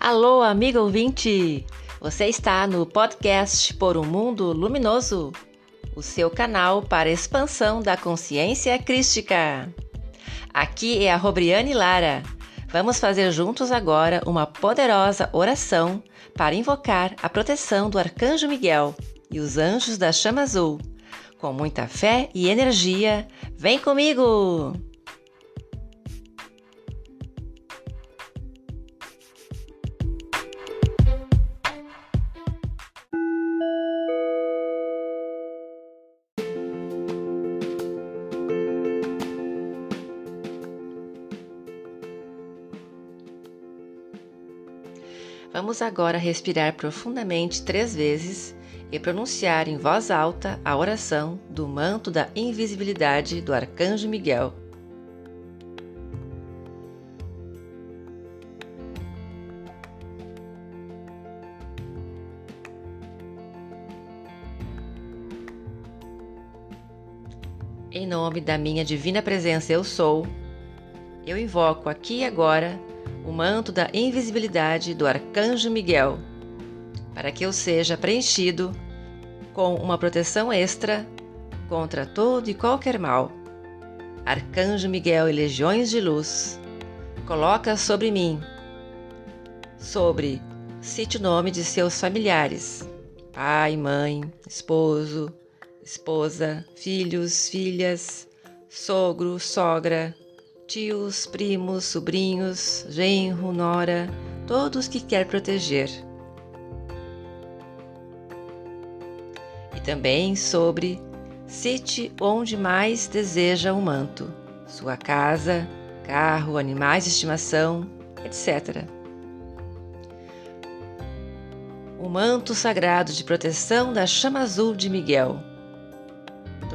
Alô, amigo ouvinte! Você está no podcast Por um Mundo Luminoso, o seu canal para expansão da consciência crística. Aqui é a Robriane Lara. Vamos fazer juntos agora uma poderosa oração para invocar a proteção do Arcanjo Miguel e os anjos da chama azul. Com muita fé e energia, vem comigo! Vamos agora respirar profundamente três vezes e pronunciar em voz alta a oração do manto da invisibilidade do Arcanjo Miguel. Em nome da minha divina presença, eu sou, eu invoco aqui e agora o manto da invisibilidade do Arcanjo Miguel, para que eu seja preenchido com uma proteção extra contra todo e qualquer mal. Arcanjo Miguel e legiões de luz, coloca sobre mim, sobre, cite o nome de seus familiares, pai, mãe, esposo, esposa, filhos, filhas, sogro, sogra, tios, primos, sobrinhos, genro, nora, todos que quer proteger. E também sobre cite onde mais deseja o manto, sua casa, carro, animais de estimação, etc. O manto sagrado de proteção da chama azul de Miguel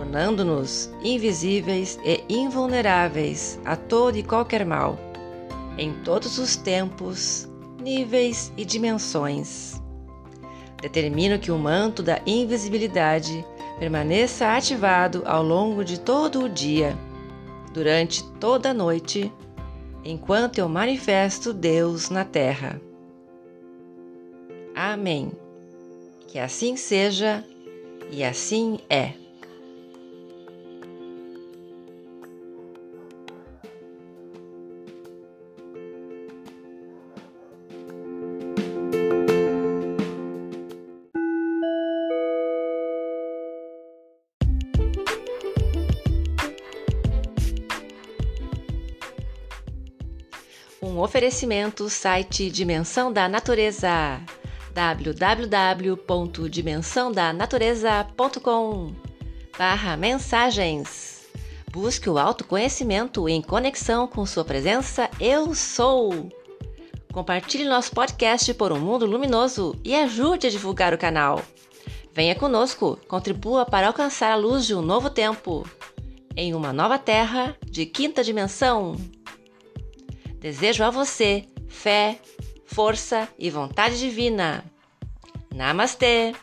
tornando-nos invisíveis e invulneráveis a todo e qualquer mal, em todos os tempos, níveis e dimensões. Determino que o manto da invisibilidade permaneça ativado ao longo de todo o dia, durante toda a noite, enquanto eu manifesto Deus na Terra. Amém. Que assim seja e assim é. Um oferecimento site Dimensão da Natureza www.dimensãodanatureza.com barra mensagens. Busque o autoconhecimento em conexão com sua presença Eu Sou. Compartilhe nosso podcast por um mundo luminoso e ajude a divulgar o canal. Venha conosco, contribua para alcançar a luz de um novo tempo, em uma nova terra de quinta dimensão. Desejo a você fé, força e vontade divina. Namastê!